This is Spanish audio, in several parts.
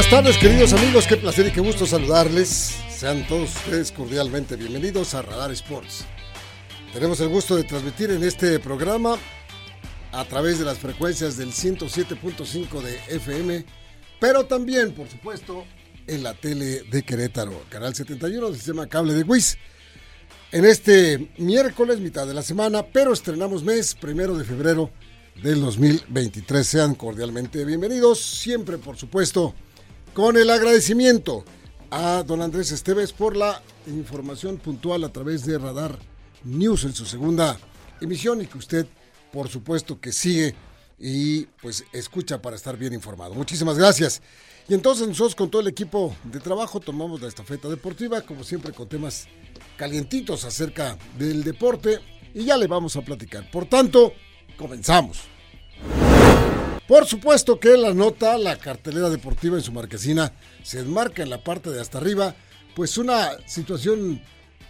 Buenas tardes, queridos amigos. Qué placer y qué gusto saludarles. Sean todos ustedes cordialmente bienvenidos a Radar Sports. Tenemos el gusto de transmitir en este programa a través de las frecuencias del 107.5 de FM, pero también, por supuesto, en la tele de Querétaro, canal 71 del sistema cable de WIS. En este miércoles, mitad de la semana, pero estrenamos mes, primero de febrero del 2023. Sean cordialmente bienvenidos, siempre por supuesto con el agradecimiento a don Andrés Esteves por la información puntual a través de Radar News en su segunda emisión y que usted por supuesto que sigue y pues escucha para estar bien informado. Muchísimas gracias. Y entonces nosotros con todo el equipo de trabajo tomamos la estafeta deportiva, como siempre con temas calientitos acerca del deporte y ya le vamos a platicar. Por tanto, comenzamos. Por supuesto que la nota, la cartelera deportiva en su marquesina, se enmarca en la parte de hasta arriba, pues una situación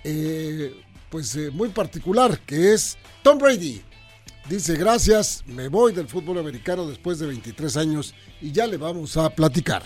eh, pues eh, muy particular, que es Tom Brady. Dice, gracias, me voy del fútbol americano después de 23 años y ya le vamos a platicar.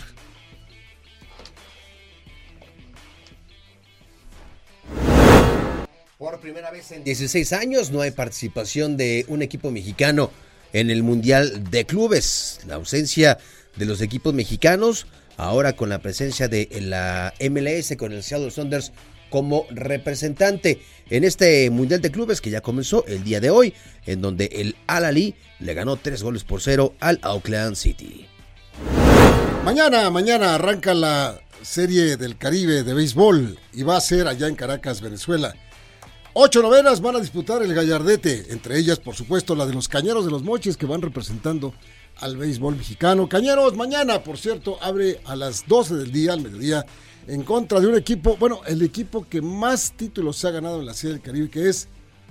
Por primera vez en 16 años no hay participación de un equipo mexicano en el Mundial de Clubes. La ausencia de los equipos mexicanos, ahora con la presencia de la MLS con el Seattle Saunders como representante en este Mundial de Clubes que ya comenzó el día de hoy, en donde el Al-Ali le ganó tres goles por cero al Auckland City. Mañana, mañana arranca la serie del Caribe de béisbol y va a ser allá en Caracas, Venezuela. Ocho novenas van a disputar el Gallardete, entre ellas, por supuesto, la de los Cañeros de los Mochis que van representando al béisbol mexicano. Cañeros, mañana, por cierto, abre a las 12 del día, al mediodía, en contra de un equipo, bueno, el equipo que más títulos se ha ganado en la Serie del Caribe, que es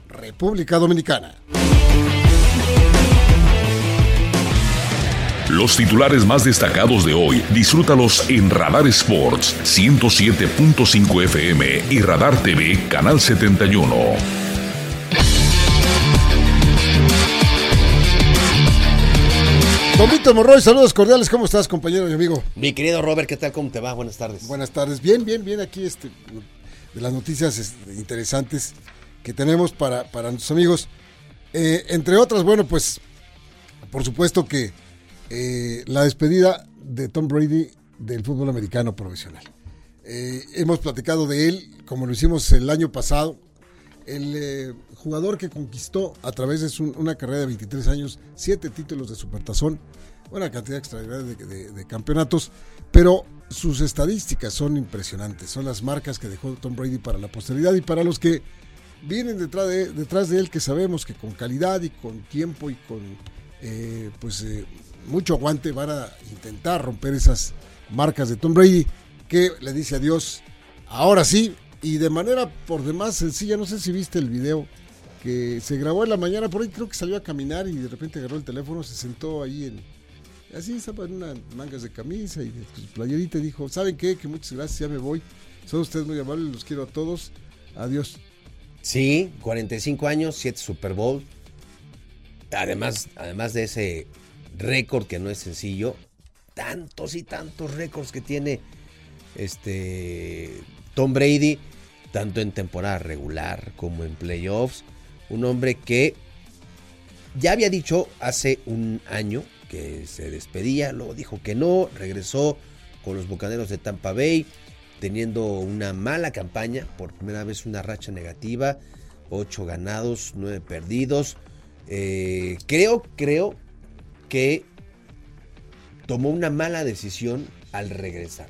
República Dominicana. Los titulares más destacados de hoy, disfrútalos en Radar Sports 107.5 FM y Radar TV Canal 71. Don Víctor Morroy, saludos cordiales, ¿cómo estás, compañero y amigo? Mi querido Robert, ¿qué tal? ¿Cómo te va? Buenas tardes. Buenas tardes, bien, bien, bien, aquí este, de las noticias este, interesantes que tenemos para, para nuestros amigos. Eh, entre otras, bueno, pues, por supuesto que eh, la despedida de Tom Brady del fútbol americano profesional. Eh, hemos platicado de él, como lo hicimos el año pasado, el eh, jugador que conquistó a través de una carrera de 23 años siete títulos de supertazón, una cantidad extraordinaria de, campeonatos, pero sus estadísticas son impresionantes, son las marcas que dejó Tom Brady para la posteridad y para los que vienen detrás de, detrás de él, que sabemos que con calidad y con tiempo y con pues mucho aguante van a intentar romper esas marcas de Tom Brady, que le dice adiós ahora sí, y de manera por demás sencilla, no sé si viste el video que se grabó en la mañana, por ahí creo que salió a caminar y de repente agarró el teléfono, se sentó ahí en, así estaba en unas mangas de camisa y de su playerita y dijo, ¿saben qué? Que muchas gracias, ya me voy, son ustedes muy amables, los quiero a todos, adiós. Sí, 45 años, 7 Super Bowl, además, además de ese récord que no es sencillo, tantos y tantos récords que tiene este Tom Brady, tanto en temporada regular como en playoffs. Un hombre que ya había dicho hace un año que se despedía, luego dijo que no, regresó con los Bucaneros de Tampa Bay, teniendo una mala campaña, por primera vez una racha negativa, ocho ganados, nueve perdidos. Eh, creo, creo que tomó una mala decisión al regresar.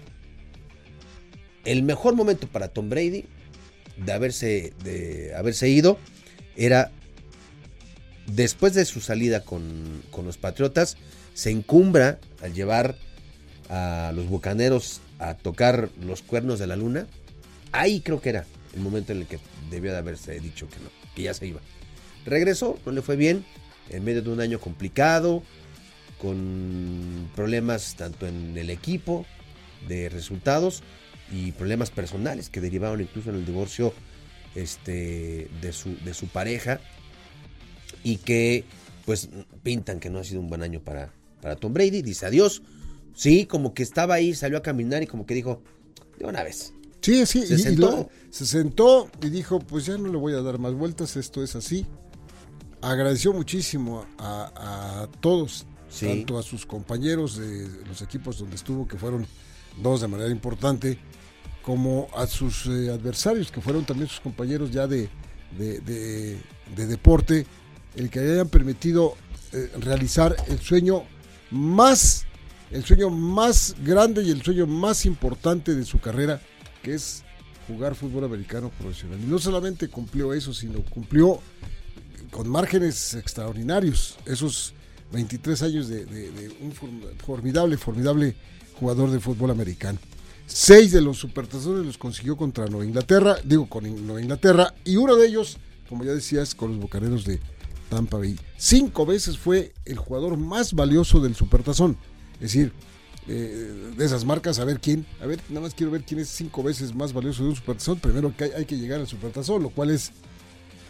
El mejor momento para Tom Brady de haberse, de haberse ido era después de su salida con, con los Patriotas, se encumbra al llevar a los Bucaneros a tocar los cuernos de la luna. Ahí creo que era el momento en el que debió de haberse dicho que no, que ya se iba. Regresó, no le fue bien, en medio de un año complicado, con problemas tanto en el equipo de resultados y problemas personales que derivaron incluso en el divorcio este, de, su, de su pareja y que pues pintan que no ha sido un buen año para, para Tom Brady. Dice adiós. Sí, como que estaba ahí, salió a caminar y como que dijo, de una vez. Sí, sí, se, sentó. se sentó y dijo, pues ya no le voy a dar más vueltas, esto es así. Agradeció muchísimo a, todos, tanto a sus compañeros de los equipos donde estuvo, que fueron dos de manera importante, como a sus eh, adversarios, que fueron también sus compañeros ya de, de, deporte, el que hayan permitido eh, realizar el sueño más, el sueño más grande y el sueño más importante de su carrera, que es jugar fútbol americano profesional. Y no solamente cumplió eso, sino cumplió con márgenes extraordinarios esos 23 años de, un formidable, formidable jugador de fútbol americano. Seis de los supertazos los consiguió contra Nueva Inglaterra, digo con Nueva Inglaterra, y uno de ellos, como ya decías, con los Bucaneros de Tampa Bay. Cinco veces fue el jugador más valioso del supertazón. Es decir, eh, de esas marcas, a ver quién, a ver, nada más quiero ver quién es cinco veces más valioso de un supertazón. Primero que hay, que llegar al supertazón, lo cual es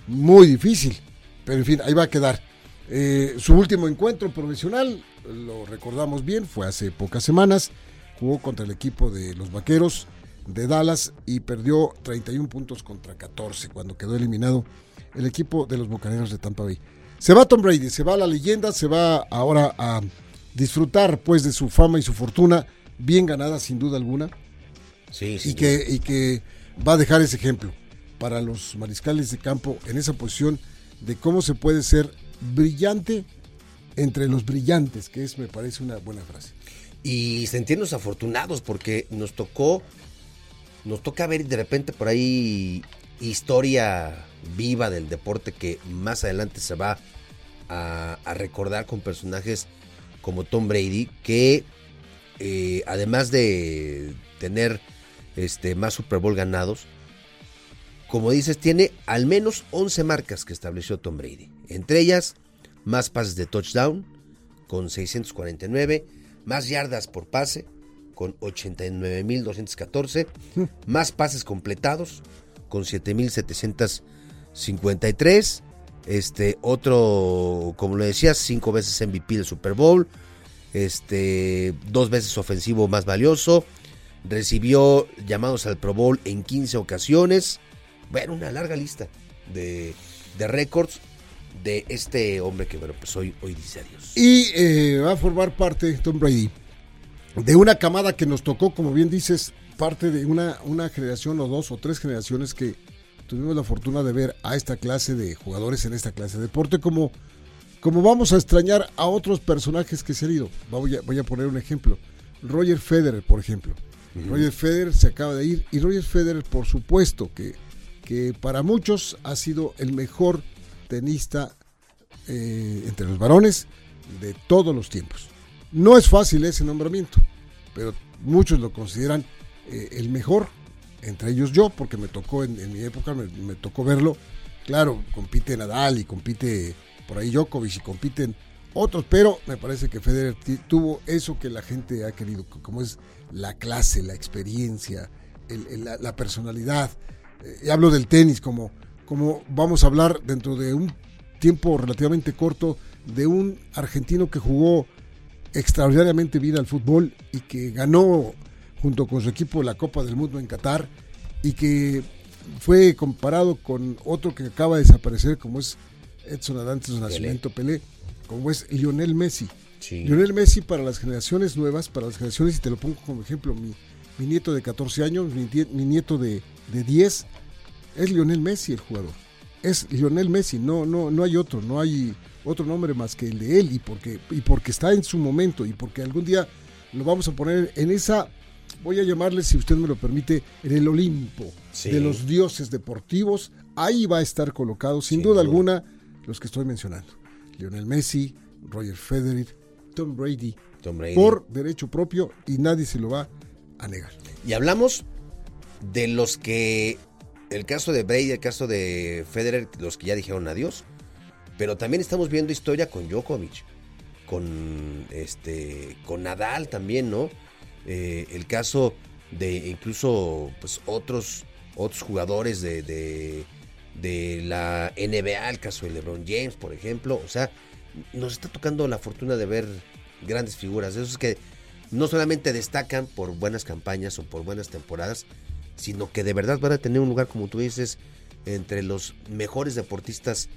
muy difícil. Pero en fin, ahí va a quedar. Eh, su último encuentro profesional, lo recordamos bien, fue hace pocas semanas jugó contra el equipo de los Vaqueros de Dallas y perdió 31 puntos contra 14 cuando quedó eliminado el equipo de los Bucaneros de Tampa Bay. Se va Tom Brady, se va la leyenda, se va ahora a disfrutar pues de su fama y su fortuna bien ganada sin duda alguna. Sí, y que, y que va a dejar ese ejemplo para los mariscales de campo en esa posición de cómo se puede ser brillante entre los brillantes, que es me parece una buena frase y sentirnos afortunados porque nos tocó, nos toca ver de repente por ahí historia viva del deporte que más adelante se va a, recordar con personajes como Tom Brady que eh, además de tener este, más Super Bowl ganados, como dices, tiene al menos 11 marcas que estableció Tom Brady. Entre ellas, más pases de touchdown con 649 más yardas por pase con 89.214, más pases completados con 7.753, este otro, como lo decías, cinco veces MVP del Super Bowl, este dos veces ofensivo más valioso, recibió llamados al Pro Bowl en 15 ocasiones, bueno, una larga lista de, de récords de este hombre que, bueno, pues hoy, hoy dice adiós. Y eh, va a formar parte, Tom Brady, de una camada que nos tocó, como bien dices, parte de una, una generación o dos o tres generaciones que tuvimos la fortuna de ver a esta clase de jugadores en esta clase de deporte, como, como vamos a extrañar a otros personajes que se han ido. Voy a, voy a poner un ejemplo. Roger Federer, por ejemplo. Roger Federer se acaba de ir y Roger Federer, por supuesto, que, que para muchos ha sido el mejor tenista eh, entre los varones de todos los tiempos. No es fácil ese nombramiento, pero muchos lo consideran eh, el mejor, entre ellos yo, porque me tocó en, mi época, me, tocó verlo. Claro, compite Nadal y compite por ahí Djokovic y compiten otros, pero me parece que Federer tuvo eso que la gente ha querido, como es la clase, la experiencia, la, personalidad. Eh, y hablo del tenis como como vamos a hablar dentro de un tiempo relativamente corto de un argentino que jugó extraordinariamente bien al fútbol y que ganó junto con su equipo la Copa del Mundo en Qatar y que fue comparado con otro que acaba de desaparecer como es Edson Adantes Nacimiento Pelé, como es Lionel Messi. Lionel Messi para las generaciones nuevas, para las generaciones, y te lo pongo como ejemplo, mi, nieto de 14 años, mi, nieto de, de 10, es Lionel Messi el jugador. es Lionel Messi, no, no, no hay otro, no hay otro nombre más que el de él y porque, y porque está en su momento y porque algún día lo vamos a poner en esa, voy a llamarle, si usted me lo permite, en el Olimpo Sí. de los dioses deportivos. Ahí va a estar colocado, sin, Sin duda, duda. alguna, los que estoy mencionando. Lionel Messi, Roger Federer, Tom Brady, Tom Brady. por derecho propio y nadie se lo va a negar. Y hablamos de los que, el caso de Brady, el caso de Federer, los que ya dijeron adiós, pero también estamos viendo historia con Djokovic, con este, con Nadal también, ¿no? Eh, el caso de incluso pues otros, otros jugadores de, de, de la NBA, el caso de LeBron James, por ejemplo, o sea, nos está tocando la fortuna de ver grandes figuras, de esos que no solamente destacan por buenas campañas o por buenas temporadas, sino que de verdad van a tener un lugar, como tú dices, entre los mejores deportistas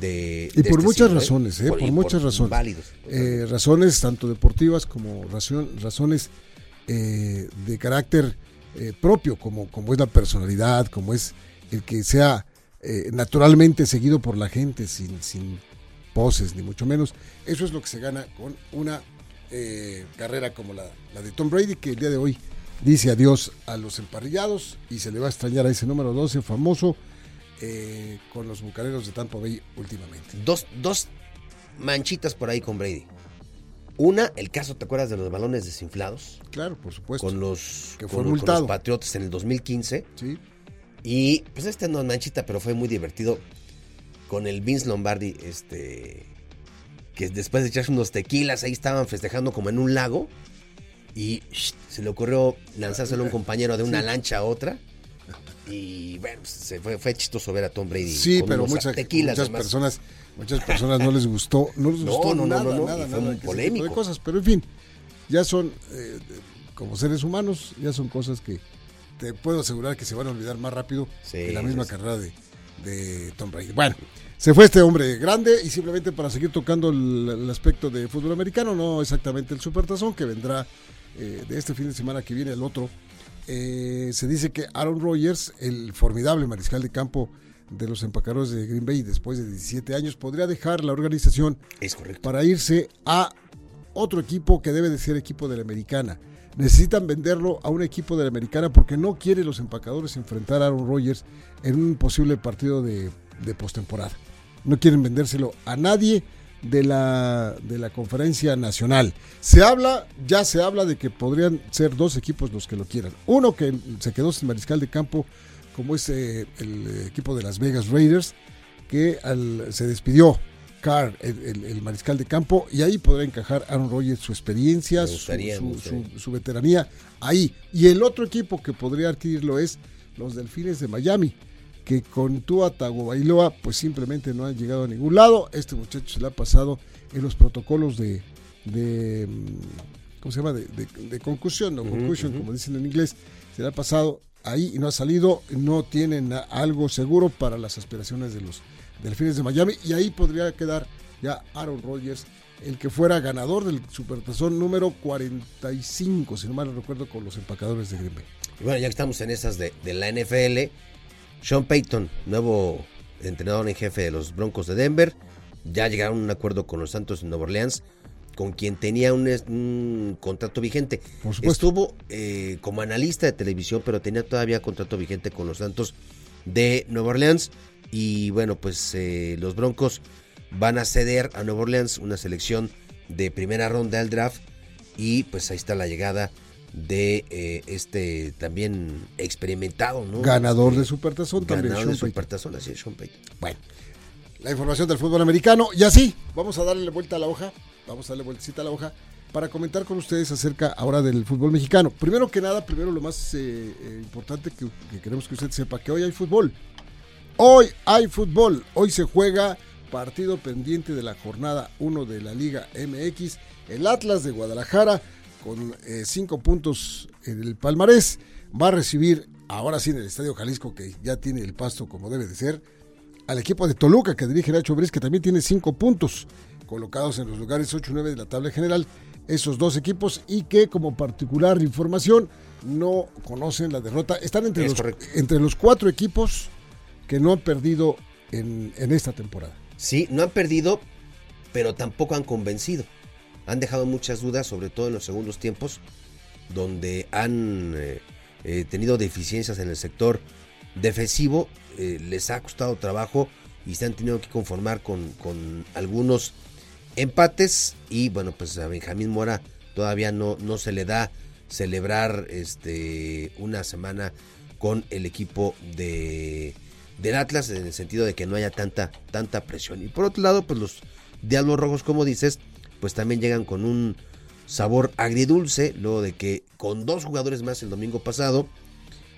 de... Y de por este muchas siglo, razones, ¿eh? Por- muchas razones. Válidos. Eh, razones tanto deportivas como ración- razones eh, de carácter eh, propio, como, como es la personalidad, como es el que sea eh, naturalmente seguido por la gente sin, sin poses, ni mucho menos. Eso es lo que se gana con una eh, carrera como la, la de Tom Brady, que el día de hoy dice adiós a los emparrillados y se le va a extrañar a ese número 12 famoso eh, con los bucaneros de Tampa Bay últimamente. dos, dos manchitas por ahí con Brady. Una, el caso, ¿te acuerdas de los balones desinflados? Claro, por supuesto. Con los, Que con- fue con multado. los Patriotas en el 2015. Sí. Y pues este no es manchita, pero fue muy divertido con el Vince Lombardi, este, que después de echarse unos tequilas, ahí estaban festejando como en un lago. Y sh, se le ocurrió lanzárselo a un compañero de una lancha a otra. Y bueno, pues, se fue, fue chistoso ver a Tom Brady. Sí, con pero unos muchas, tequilas. muchas además. personas, muchas personas no les gustó, no les gustó no, no, nada, no, no, nada, y fue nada, muy polémico. de cosas, pero en fin, ya son eh, como seres humanos, ya son cosas que te puedo asegurar que se van a olvidar más rápido Sí, que la misma sí. carrera de, de Tom Brady. Bueno, se fue este hombre grande y simplemente para seguir tocando el, el aspecto de fútbol americano, no exactamente el supertazón que vendrá eh, de este fin de semana que viene el otro. Eh, se dice que Aaron Rodgers, el formidable mariscal de campo de los empacadores de Green Bay después de 17 años, podría dejar la organización Es correcto. para irse a otro equipo que debe de ser equipo de la americana. Necesitan venderlo a un equipo de la americana porque no quiere los empacadores enfrentar a Aaron Rodgers en un posible partido de, de postemporada. No quieren vendérselo a nadie de la, de la conferencia nacional. Se habla, ya se habla de que podrían ser dos equipos los que lo quieran. Uno que se quedó sin mariscal de campo, como es eh, el equipo de Las Vegas Raiders, que al- se despidió Carr, el, el- el mariscal de campo, y ahí podrá encajar Aaron Rodgers su experiencia, su, su- su- su veteranía ahí. Y el otro equipo que podría adquirirlo es los Delfines de Miami, que con Tua Tagovailoa pues simplemente no han llegado a ningún lado. Este muchacho se le ha pasado en los protocolos de, de mm, ¿cómo se llama? De, de- de concusión, no concussion, como dicen en inglés. Se le ha pasado ahí y no ha salido. No tienen algo seguro para las aspiraciones de los Delfines de Miami. Y ahí podría quedar ya Aaron Rodgers, el que fuera ganador del Supertazón número 45, si no mal recuerdo, con los empacadores de Green Bay. Y bueno, ya que estamos en esas de, de la NFL, Sean Payton, nuevo entrenador en jefe de los Broncos de Denver, ya llegaron a un acuerdo con los Santos de Nueva Orleans, con quien tenía un, contrato vigente. Por. Estuvo eh, como analista de televisión, pero tenía todavía contrato vigente con los Santos de Nueva Orleans. Y bueno, pues eh, los Broncos van a ceder a Nueva Orleans una selección de primera ronda del draft. Y pues ahí está la llegada de eh, este también experimentado, ¿no? Ganador de Supertazón también, Ganador de. Supertazón, así es, Sean Payton. Bueno, la información del fútbol americano. Y así, vamos a darle vuelta a la hoja. Vamos a darle vueltecita a la hoja para comentar con ustedes acerca ahora del fútbol mexicano. Primero que nada, primero lo más eh, eh, importante que, que queremos que usted sepa, que hoy hay fútbol. Hoy hay fútbol. Hoy se juega partido pendiente de la jornada 1 de la Liga MX. El Atlas de Guadalajara, con eh, cinco puntos en el palmarés, va a recibir, ahora sí en el Estadio Jalisco, que ya tiene el pasto como debe de ser, al equipo de Toluca que dirige Nacho Briz, que también tiene cinco puntos colocados en los lugares 8 y 9 de la tabla general. Esos dos equipos y que como particular información no conocen la derrota. Están entre, Es los, correcto. entre los cuatro equipos que no han perdido en, en esta temporada. Sí, no han perdido, pero tampoco han convencido. Han dejado muchas dudas, sobre todo en los segundos tiempos, donde han eh, eh, tenido deficiencias en el sector defensivo. eh, les ha costado trabajo y se han tenido que conformar con, con algunos empates. Y bueno, pues a Benjamín Mora todavía no, no se le da celebrar este, una semana con el equipo de, del Atlas en el sentido de que no haya tanta, tanta presión. Y por otro lado, pues los Diablos Rojos, como dices, pues también llegan con un sabor agridulce, luego de que con dos jugadores más el domingo pasado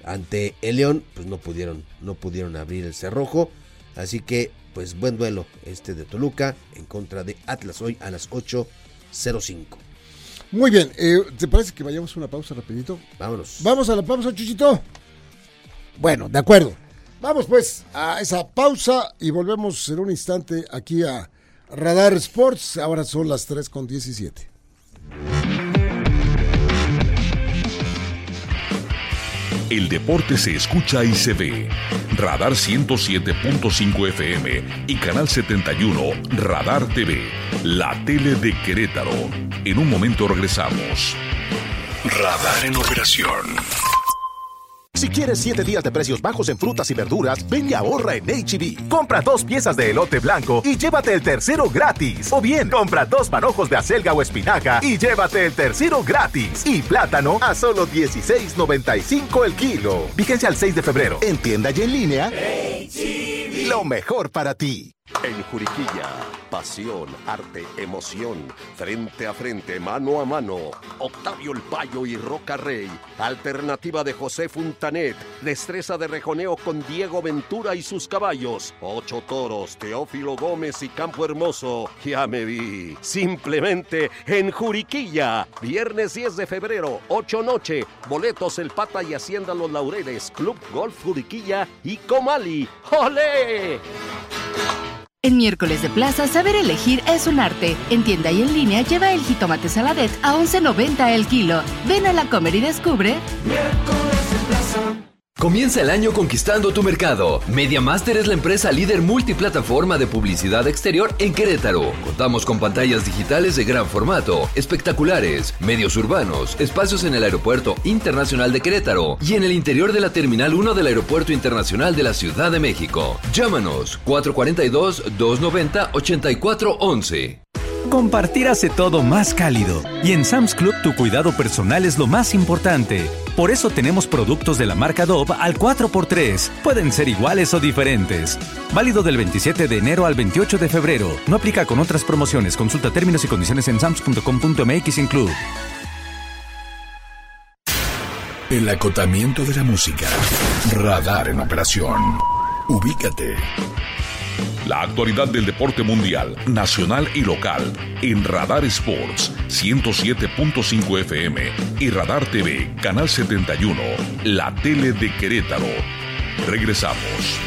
ante el León, pues no pudieron, no pudieron abrir el cerrojo. Así que, pues buen duelo este de Toluca en contra de Atlas hoy a las 8.05. Muy bien, eh, ¿te parece que vayamos a una pausa rapidito? Vámonos. Vamos a la pausa, Chuchito. Bueno, de acuerdo. Vamos pues a esa pausa y volvemos en un instante aquí a Radar Sports. Ahora son las 3 con 17. El deporte se escucha y se ve. Radar 107.5 FM y Canal 71 Radar TV, la tele de Querétaro. En un momento regresamos. Radar en operación. Si quieres 7 días de precios bajos en frutas y verduras, ven y ahorra en HB. Compra dos piezas de elote blanco y llévate el tercero gratis. O bien, compra dos manojos de acelga o espinaca y llévate el tercero gratis. Y plátano a solo 16.95 el kilo. Vigencia al 6 de febrero. En tienda y en línea. Lo mejor para ti. En Juriquilla, pasión, arte, emoción, frente a frente, mano a mano. Octavio El Payo y Roca Rey. Alternativa de José Funtanet. Destreza de rejoneo con Diego Ventura y sus caballos. Ocho toros, Teófilo Gómez y Campo Hermoso. Ya me vi. Simplemente en Juriquilla. Viernes 10 de febrero, 8 noche. Boletos El Pata y Hacienda Los Laureles. Club Golf Juriquilla y Comali. ¡Olé! En miércoles de plaza, saber elegir es un arte. En tienda y en línea lleva el jitomate saladet a 11.90 el kilo. Ven a la comer y descubre. Comienza el año conquistando tu mercado. MediaMaster es la empresa líder multiplataforma de publicidad exterior en Querétaro. Contamos con pantallas digitales de gran formato, espectaculares, medios urbanos, espacios en el Aeropuerto Internacional de Querétaro y en el interior de la Terminal 1 del Aeropuerto Internacional de la Ciudad de México. Llámanos 442-290-8411. Compartir hace todo más cálido. Y en Sam's Club tu cuidado personal es lo más importante. Por eso tenemos productos de la marca Dove al 4x3. Pueden ser iguales o diferentes. Válido del 27 de enero al 28 de febrero. No aplica con otras promociones. Consulta términos y condiciones en sams.com.mx en club. El acotamiento de la música. Radar en operación. Ubícate. La actualidad del deporte mundial, nacional y local en Radar Sports 107.5 FM y Radar TV, Canal 71, la tele de Querétaro. Regresamos.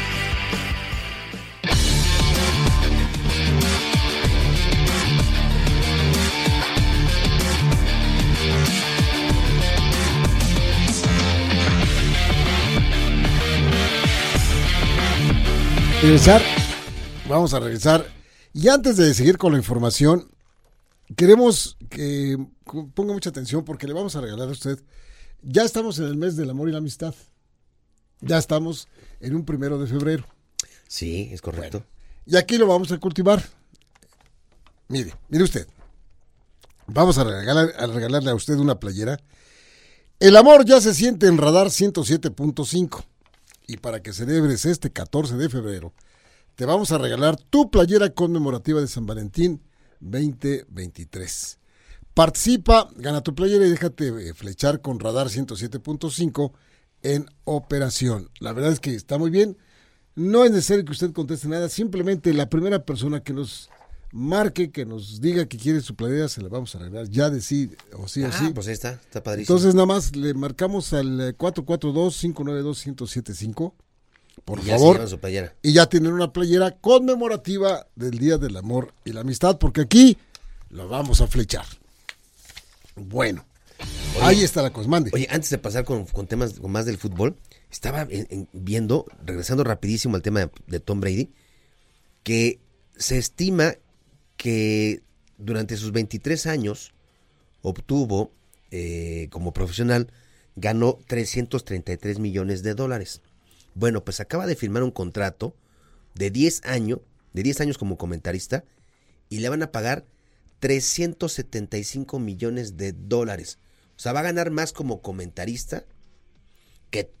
Regresar. Vamos a regresar. Y antes de seguir con la información, queremos que ponga mucha atención porque le vamos a regalar a usted. Ya estamos en el mes del amor y la amistad. Ya estamos en un primero de febrero. Sí, es correcto. Y aquí lo vamos a cultivar. Mire, mire usted. Vamos a, regalar, a regalarle a usted una playera. El amor ya se siente en Radar 107.5. Y para que celebres este 14 de febrero, te vamos a regalar tu playera conmemorativa de San Valentín 2023. Participa, gana tu playera y déjate eh, flechar con Radar 107.5 en operación. La verdad es que está muy bien. No es necesario que usted conteste nada, simplemente la primera persona que nos marque, que nos diga que quiere su playera, se la vamos a regalar ya de sí o sí o Ah, sí. pues ahí está, está padrísimo. Entonces nada más le marcamos al eh, 442-592-1075, por Y ya favor, su playera. y ya tienen una playera conmemorativa del Día del Amor y la Amistad, porque aquí lo vamos a flechar. Bueno, ahí está la cosa, mande. Oye, antes de pasar con, con temas con más del fútbol, estaba en- en- viendo, regresando rapidísimo al tema de, de Tom Brady, que se estima que durante sus 23 años obtuvo eh, como profesional, ganó 333 millones de dólares. Bueno, pues acaba de firmar un contrato de 10 años, de 10 años como comentarista, y le van a pagar 375 millones de dólares. O sea, va a ganar más como comentarista que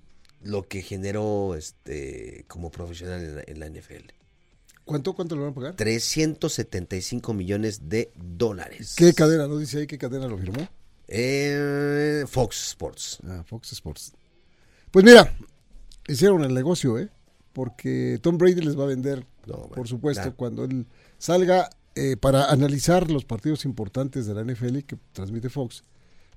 lo que generó este como profesional en la, NFL. ¿Cuánto, ¿Cuánto le van a pagar? 375 millones de dólares. ¿Qué cadena? ¿No dice ahí qué cadena lo firmó? Eh, Fox Sports. Ah, Fox Sports. Pues mira, hicieron el negocio, ¿eh? Porque Tom Brady les va a vender, por supuesto, cuando él salga eh, para analizar los partidos importantes de la NFL que transmite Fox.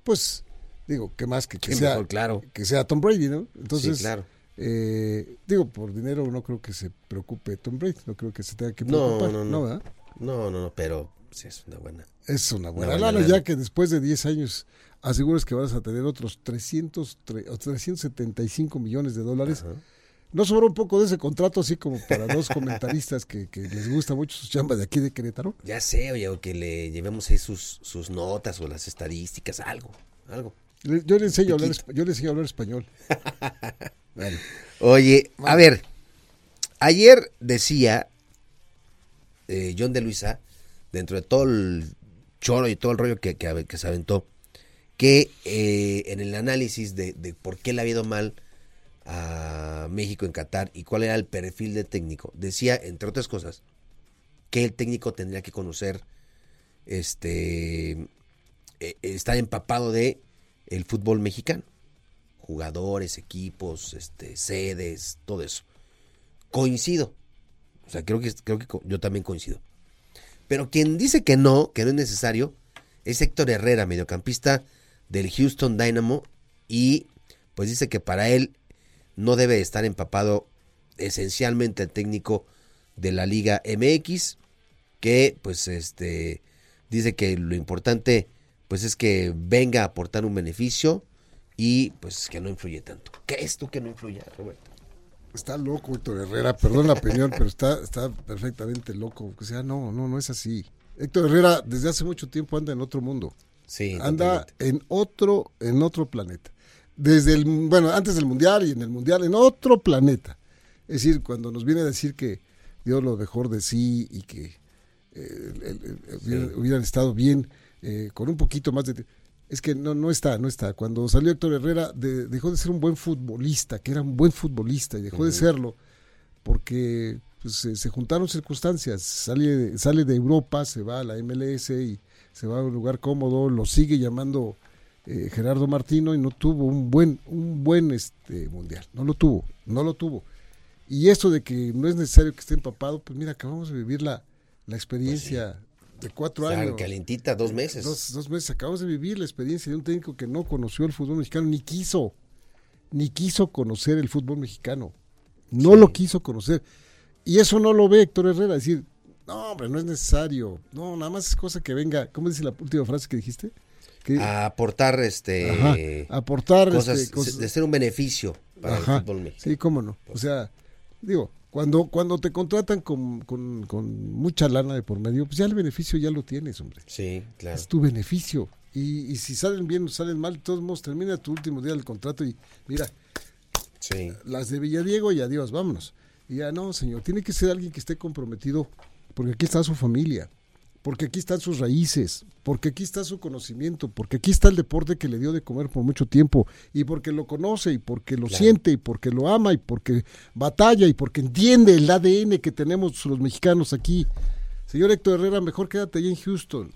Pues digo, ¿qué más que, que sea claro. que sea Tom Brady, ¿no? Entonces, sí, claro. Eh, digo, por dinero no creo que se preocupe Tom Brady, no creo que se tenga que preocupar. No, no, no. No, no, no, pero sí es una buena. Es una buena, lana, ya que después de 10 años aseguras que vas a tener otros 300, 375 millones de dólares. ¿No sobra un poco de ese contrato así como para dos comentaristas que, les gusta mucho su chamba de aquí de Querétaro? Ya sé, oye, o que le llevemos ahí sus, sus notas o las estadísticas, algo, algo. Yo le enseño, a hablar, yo le enseño a hablar español. Oye, a ver, ayer decía eh, John de Luisa, dentro de todo el choro y todo el rollo que, que, se aventó, que eh, en el análisis de, por qué le ha ido mal a México en Qatar y cuál era el perfil del técnico, decía, entre otras cosas, que el técnico tendría que conocer, este, eh, estar empapado de el fútbol mexicano jugadores, equipos, este, sedes, todo eso. Coincido. O sea, creo que, creo que yo también coincido. Pero quien dice que no, que no es necesario, es Héctor Herrera, mediocampista del Houston Dynamo, y pues dice que para él no debe estar empapado esencialmente el técnico de la Liga MX, que pues este dice que lo importante pues es que venga a aportar un beneficio y pues que no influye tanto. ¿Qué es tú que no influye, Roberto? Está loco Héctor Herrera, perdón la opinión, pero está, está perfectamente loco. O sea, no, no, no es así. Héctor Herrera desde hace mucho tiempo anda en otro mundo. Sí. Anda en otro, en otro planeta. Desde el, bueno, antes del mundial y en el mundial, en otro planeta. Es decir, cuando nos viene a decir que dio lo mejor de sí y que eh, hubieran, estado bien eh, con un poquito más de es que no, no está, no está. Cuando salió Héctor Herrera dejó de ser un buen futbolista, que era un buen futbolista, y dejó de serlo porque pues, se, juntaron circunstancias. Sale, sale de Europa, se va a la MLS y se va a un lugar cómodo, lo sigue llamando eh, Gerardo Martino y no tuvo un buen, un buen este mundial. No lo tuvo, no lo tuvo. Y esto de que no es necesario que esté empapado, pues mira, acabamos de vivir la, la experiencia pues de cuatro o sea, años. calentita, dos meses. Dos, meses. Acabamos de vivir la experiencia de un técnico que no conoció el fútbol mexicano, ni quiso, ni quiso conocer el fútbol mexicano. No lo quiso conocer. Y eso no lo ve Héctor Herrera, decir, no, hombre, no es necesario. No, nada más es cosa que venga. ¿Cómo dice la última frase que dijiste? Que, a aportar este ajá, aportar cosas, este, de ser un beneficio para el fútbol mexicano. Sí, cómo no. O sea, digo, cuando, cuando te contratan con, con, mucha lana de por medio, pues ya el beneficio ya lo tienes, hombre. Sí, claro. Es tu beneficio. Y, y si salen bien o salen mal, de todos modos termina tu último día del contrato y mira, sí. las de Villadiego y adiós, vámonos. Y ya no, señor, tiene que ser alguien que esté comprometido, porque aquí está su familia porque aquí están sus raíces, porque aquí está su conocimiento, porque aquí está el deporte que le dio de comer por mucho tiempo, y porque lo conoce, y porque lo siente, y porque lo ama, y porque batalla, y porque entiende el ADN que tenemos los mexicanos aquí. Señor Héctor Herrera, mejor quédate allá en Houston.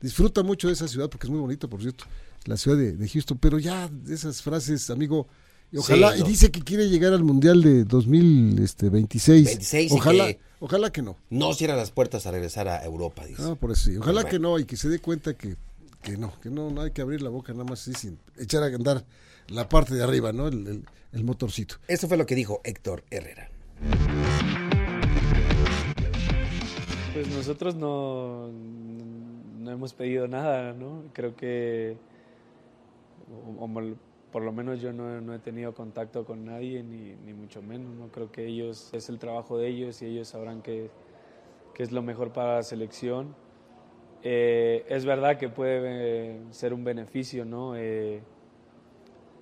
Disfruta mucho de esa ciudad, porque es muy bonita, por cierto, la ciudad de, Houston, pero ya esas frases, amigo, y ojalá, y dice que quiere llegar al Mundial de 2026. 26 ojalá, ojalá que no. No cierra las puertas a regresar a Europa, dice. No, por eso sí. Ojalá que no y que se dé cuenta que, que no, que no, no hay que abrir la boca nada más así sin echar a andar la parte de arriba, ¿no? El, el, motorcito. Eso fue lo que dijo Héctor Herrera. Pues nosotros no, no hemos pedido nada, ¿no? Creo que por lo menos yo no, he tenido contacto con nadie, ni, mucho menos. No creo que ellos, es el trabajo de ellos y ellos sabrán qué, que es lo mejor para la selección. Eh, es verdad que puede eh, ser un beneficio, ¿no? Eh,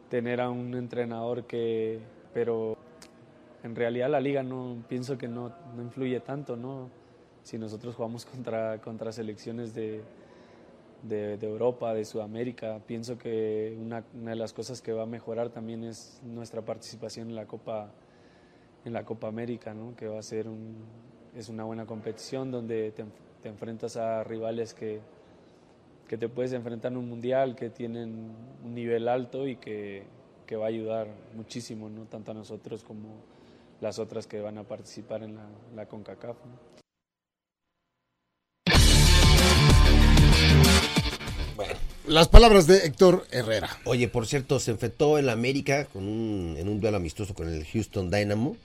tener a un entrenador que, pero en realidad la liga no pienso que no, no influye tanto, ¿no? Si nosotros jugamos contra, contra selecciones de, de, Europa, de Sudamérica, pienso que una, de las cosas que va a mejorar también es nuestra participación en la Copa, en la Copa América, ¿no? Que va a ser un, es una buena competición donde te, enfrentas a rivales que, que te puedes enfrentar en un mundial, que tienen un nivel alto y que, que va a ayudar muchísimo, ¿no? tanto a nosotros como las otras que van a participar en la CONCACAF. Bueno. Las palabras de Héctor Herrera. Oye, por cierto, se enfrentó en la América con un, en un duelo amistoso con el Houston Dynamo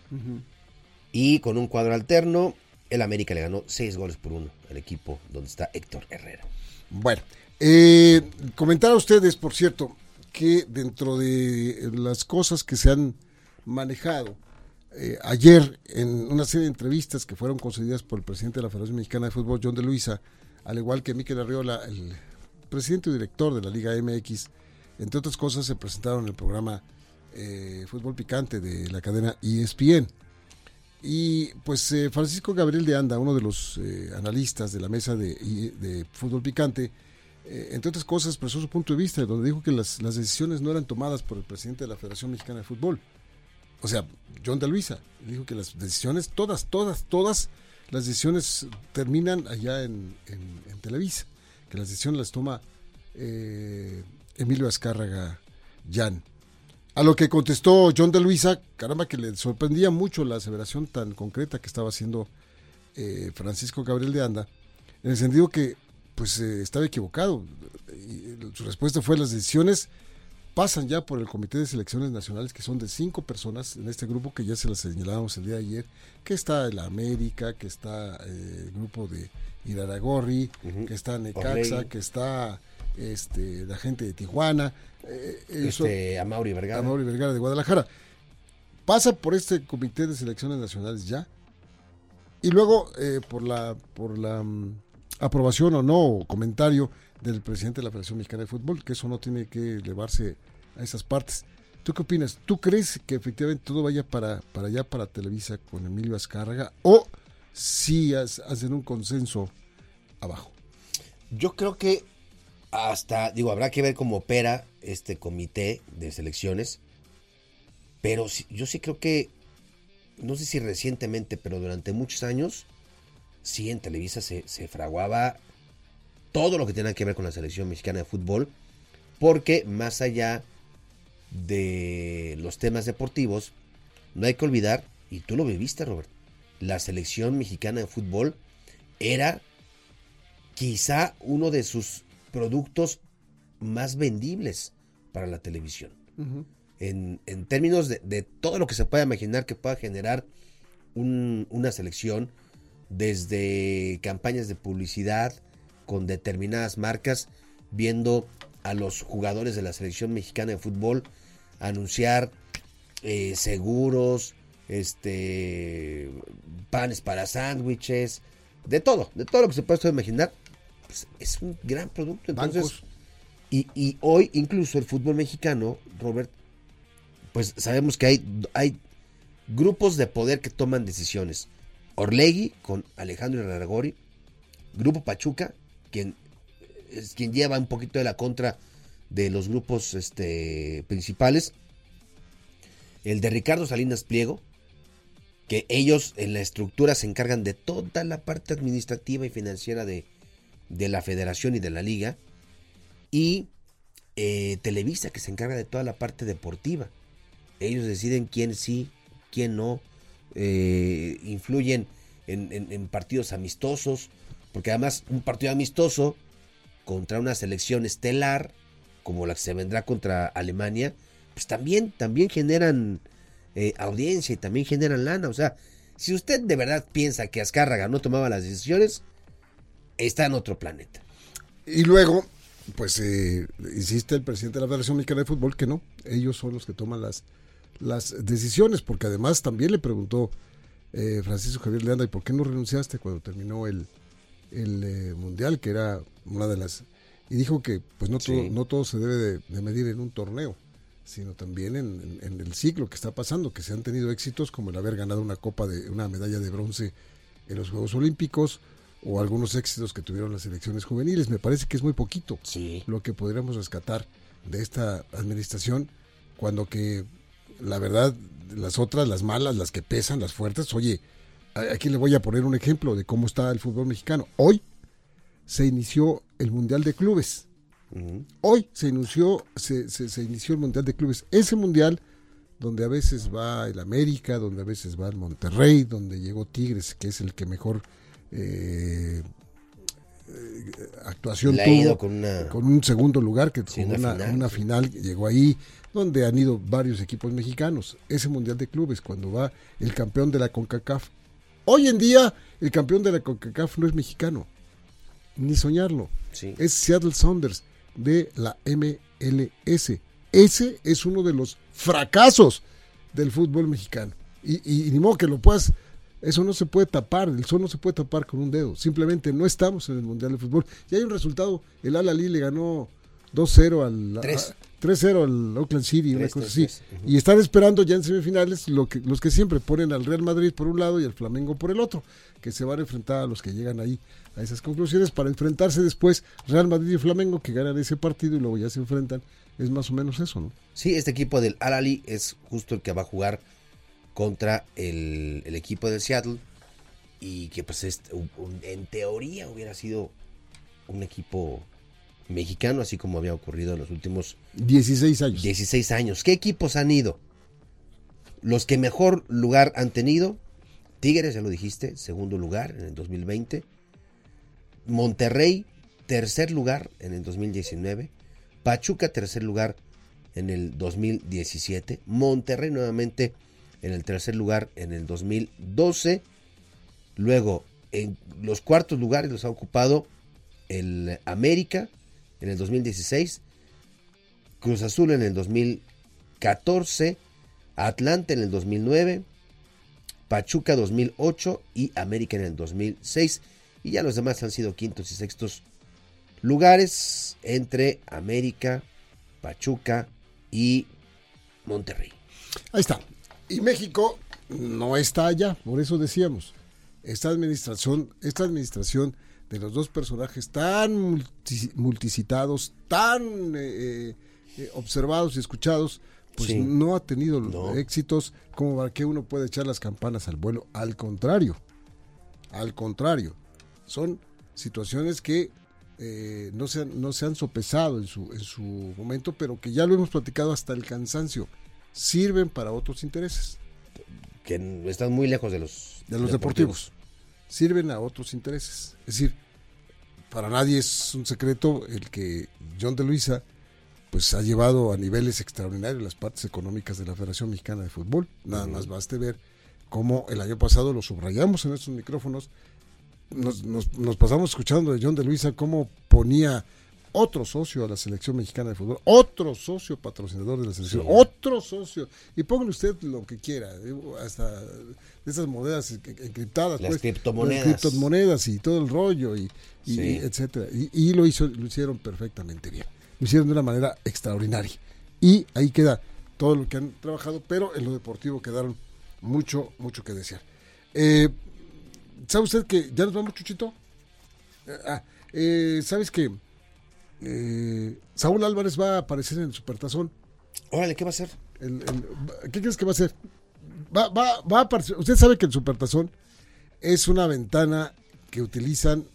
y con un cuadro alterno. El América le ganó seis goles por uno al equipo donde está Héctor Herrera. Bueno, eh, comentar a ustedes, por cierto, que dentro de las cosas que se han manejado eh, ayer en una serie de entrevistas que fueron concedidas por el presidente de la Federación Mexicana de Fútbol, John de Luisa, al igual que Miquel Arriola, el presidente y director de la Liga MX, entre otras cosas se presentaron en el programa eh, Fútbol Picante de la cadena ESPN. Y pues eh, Francisco Gabriel de Anda, uno de los analistas de la mesa de, Fútbol Picante, entre otras cosas expresó su punto de vista, donde dijo que las, decisiones no eran tomadas por el presidente de la Federación Mexicana de Fútbol, o sea, John de Luisa dijo que las decisiones, todas, todas, todas las decisiones terminan allá en, Televisa, que las decisiones las toma eh, Emilio Azcárraga Jan. A lo que contestó John de Luisa, caramba, que le sorprendía mucho la aseveración tan concreta que estaba haciendo eh, Francisco Gabriel de Anda, en el sentido que pues eh, estaba equivocado. Y su respuesta fue las decisiones pasan ya por el Comité de Selecciones Nacionales, que son de cinco personas en este grupo que ya se las señalábamos el día de ayer, que está el América, que está eh, el grupo de Iraragorri, que está Necaxa, que está este, la gente de Tijuana, eh, este, Amauri Vergara. Amauri Vergara de Guadalajara. Pasa por este Comité de Selecciones Nacionales ya, y luego eh, por la, por la mm, aprobación o no, comentario del presidente de la Federación Mexicana de Fútbol, que eso no tiene que elevarse a esas partes. ¿Tú qué opinas? ¿Tú crees que efectivamente todo vaya para, para allá, para Televisa con Emilio Azcárraga? ¿O si hacen un consenso abajo? Yo creo que hasta, digo, habrá que ver cómo opera este comité de selecciones, pero yo sí creo que, no sé si recientemente, pero durante muchos años, sí en Televisa se, se fraguaba todo lo que tenga que ver con la selección mexicana de fútbol, porque más allá de los temas deportivos, no hay que olvidar, y tú lo viviste, Robert, la selección mexicana de fútbol era quizá uno de sus productos más vendibles para la televisión. en, términos de, todo lo que se pueda imaginar que pueda generar una selección, desde campañas de publicidad, con determinadas marcas, viendo a los jugadores de la selección mexicana de fútbol anunciar eh, seguros, este, panes para sándwiches, de todo, de todo lo que se puede imaginar. Pues, es un gran producto. Entonces, y, y, hoy incluso el fútbol mexicano, Robert, pues sabemos que hay, hay grupos de poder que toman decisiones. Orlegui con Alejandro Aragori, Grupo Pachuca quien es quien lleva un poquito de la contra de los grupos este, principales. El de Ricardo Salinas Pliego, que ellos en la estructura se encargan de toda la parte administrativa y financiera de, la federación y de la liga. Y eh, Televisa, que se encarga de toda la parte deportiva. Ellos deciden quién sí, quién no. Eh, influyen en partidos amistosos porque además un partido amistoso contra una selección estelar, como la que se vendrá contra Alemania, pues también, también generan eh, audiencia y también generan lana. O sea, si usted de verdad piensa que Azcárraga no tomaba las decisiones, está en otro planeta. Y luego, pues eh, insiste el presidente de la Federación Mexicana de Fútbol que no, ellos son los que toman las, las decisiones, porque además también le preguntó eh, Francisco Javier Leanda, ¿y por qué no renunciaste cuando terminó el, el eh, Mundial, que era una de las... Y dijo que pues no, todo, no todo se debe de, de medir en un torneo, sino también en, en- en el ciclo que está pasando, que se han tenido éxitos como el haber ganado una copa de una medalla de bronce en los Juegos Olímpicos o algunos éxitos que tuvieron las selecciones juveniles. Me parece que es muy poquito Sí. lo que podríamos rescatar de esta administración cuando que la verdad las otras, las malas, las que pesan, las fuertes, oye, aquí le voy a poner un ejemplo de cómo está el fútbol mexicano. Hoy se inició el Mundial de Clubes. Hoy se inició, se, se- se inició el Mundial de Clubes. Ese Mundial donde a veces va el América, donde a veces va el Monterrey, donde llegó Tigres, que es el que mejor eh, eh, actuación tuvo con una- con un segundo lugar que Sí, una final, llegó ahí donde han ido varios equipos mexicanos. Ese mundial de clubes cuando va el campeón de la Concacaf. Hoy en día el campeón de la Concacaf no es mexicano. Ni soñarlo. Sí. es Seattle Saunders de la MLS. Ese es uno de los fracasos del fútbol mexicano. Y, ni modo que lo puedas, eso no se puede tapar, el sol no se puede tapar con un dedo. Simplemente no estamos en el Mundial de Fútbol. Y hay un resultado, el Al-Ali le ganó 2-0 al... 3. 3-0 al Oakland City, una cosa así. Y están esperando ya en semifinales lo que, los que siempre ponen al Real Madrid por un lado y al Flamengo por el otro, que se van a enfrentar a los que llegan ahí a esas conclusiones para enfrentarse después Real Madrid y Flamengo que ganan ese partido y luego ya se enfrentan. Es más o menos eso, ¿no? Sí, este equipo del Al-Ali es justo el que va a jugar contra el, el equipo del Seattle y que pues es, un- un- en teoría hubiera sido un equipo mexicano, así como había ocurrido en los últimos 16 años. 16 años. ¿Qué equipos han ido? Los que mejor lugar han tenido, Tigres, ya lo dijiste, segundo lugar en el 2020. Monterrey, tercer lugar en el 2019. Pachuca, tercer lugar en el 2017. Monterrey nuevamente en el tercer lugar en el 2012. Luego, en los cuartos lugares los ha ocupado el América en el 2016. Cruz Azul en el 2014, Atlante en el 2009, Pachuca 2008 y América en el 2006. Y ya los demás han sido quintos y sextos lugares entre América, Pachuca y Monterrey. Ahí está. Y México no está allá, por eso decíamos, esta administración, esta administración de los dos personajes tan multi- multicitados, tan eh, eh, observados y escuchados, pues Sí. no ha tenido No. éxitos como para que uno pueda echar las campanas al vuelo. Al contrario, al contrario, son situaciones que eh, no, se han, no se han sopesado en su, en su momento, pero que ya lo hemos platicado hasta el cansancio. Sirven para otros intereses Que están muy lejos de los, de los deportivos. Sirven a otros intereses. Es decir, para nadie es un secreto el que John de Luisa pues ha llevado a niveles extraordinarios las partes económicas de la Federación Mexicana de Fútbol. Nada más baste ver cómo el año pasado lo subrayamos en estos micrófonos. Nos, nos- nos pasamos escuchando de John de Luisa cómo ponía otro socio a la selección mexicana de fútbol, otro socio patrocinador de la selección, Sí. otro socio, y póngale usted lo que quiera, hasta de esas monedas en- encriptadas, Las pues, criptomonedas. las criptomonedas y todo el rollo, y, y- Sí. y etcétera. Y, y lo, hizo, lo hicieron perfectamente bien, lo hicieron de una manera extraordinaria. Y ahí queda todo lo que han trabajado, pero en lo deportivo quedaron mucho, mucho que desear. Eh, ¿Sabe usted que ya nos vamos, Chuchito? Eh, ah, eh, ¿Sabes que eh, Saúl Álvarez va a aparecer en el Supertazón? Órale, ¿qué va a hacer? El- el- ¿Qué crees que va a hacer? Va, va, va a aparecer. Usted sabe que el Supertazón es una ventana que utilizan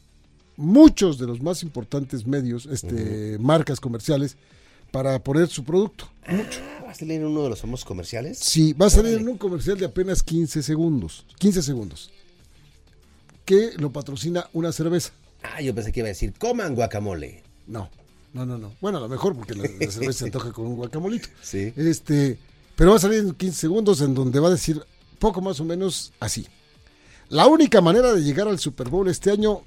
muchos de los más importantes medios, este, marcas comerciales, para poner su producto. Mucho. Ah, ¿Va a salir en uno de los famosos comerciales? Sí, va a salir Órale. en un comercial de apenas 15 segundos. 15 segundos. Que lo patrocina una cerveza. Ah, yo pensé que iba a decir, coman guacamole. No, no, no, no. Bueno, a lo mejor porque la, la cerveza se antoja con un guacamolito. Sí. Este, pero va a salir en 15 segundos en donde va a decir poco más o menos así. La única manera de llegar al Super Bowl este año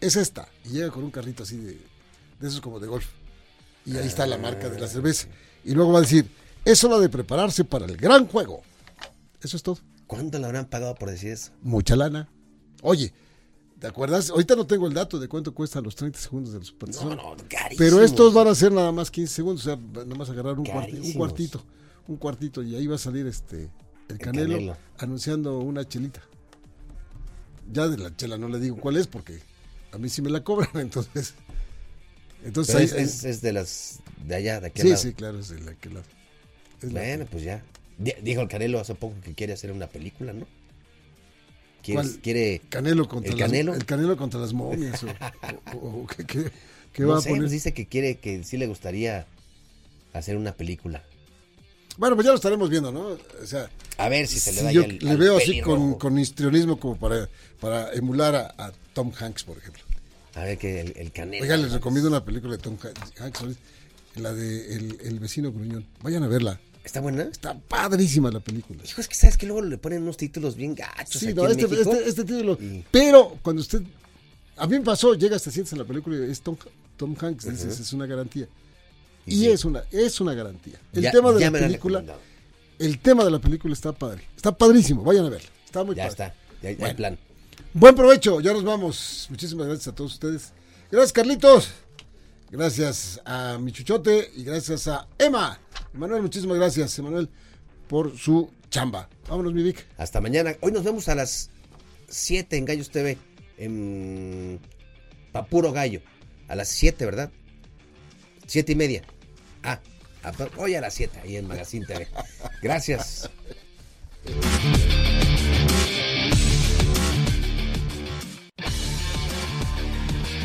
es esta. Y llega con un carrito así de, de esos como de golf. Y ahí está la marca de la cerveza. Y luego va a decir, es hora de prepararse para el gran juego. Eso es todo. ¿Cuánto le habrán pagado por decir eso? Mucha lana. Oye, ¿te acuerdas? Ahorita no tengo el dato de cuánto cuestan los 30 segundos del Super No, no, carísimo. Pero estos van a ser nada más 15 segundos, o sea, nada más agarrar un, cuarti- un cuartito, un cuartito y ahí va a salir este el canelo, Canelo. anunciando una chelita. Ya de la chela no le digo cuál es porque a mí sí me la cobran, entonces entonces ahí- es, es- es de las de allá, de aquel sí, lado. sí, claro, es de la que lado. Es Bueno, pues ya. Di- Dijo el Canelo hace poco que quiere hacer una película, ¿no? Quiere, ¿Cuál? quiere Canelo contra ¿El las- Canelo? el Canelo contra las momias o, o- o qué, qué- qué no va a sé, poner. pues dice que quiere que sí le gustaría hacer una película. Bueno, pues ya lo estaremos viendo, ¿no? O sea, A ver si se le da yo le al veo así con, con histrionismo como para, para emular a, a Tom Hanks, por ejemplo. A ver que el, el Canelo. Oiga, les recomiendo una película de Tom Ha- Hanks, la de el, el vecino gruñón. Vayan a verla. ¿Está buena? Está padrísima la película. Hijo, es que sabes que luego le ponen unos títulos bien gachos Sí, aquí no, en este, este, este título. Y- Pero cuando usted. A mí me pasó, llegas, te sientes en la película y es Tom, Tom Hanks, dices, es una garantía. Y, sí. es una es una garantía. El Ya- tema de la película. El tema de la película está padre. Está padrísimo. Vayan a verla. Está muy Ya padre. está, ya, hay Bueno. plan. Buen provecho, ya nos vamos. Muchísimas gracias a todos ustedes. Gracias, Carlitos. Gracias a Michuchote y gracias a Emma. Emanuel, muchísimas gracias, Emanuel, por su chamba. Vámonos, mi Vic. Hasta mañana. Hoy nos vemos a las 7 en Gallos TV. En Papuro Gallo. A las 7, ¿verdad? 7 y media. Ah, hoy a las 7 ahí en Magazine TV. Gracias.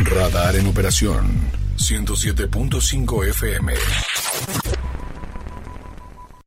Radar en operación. 107.5 FM.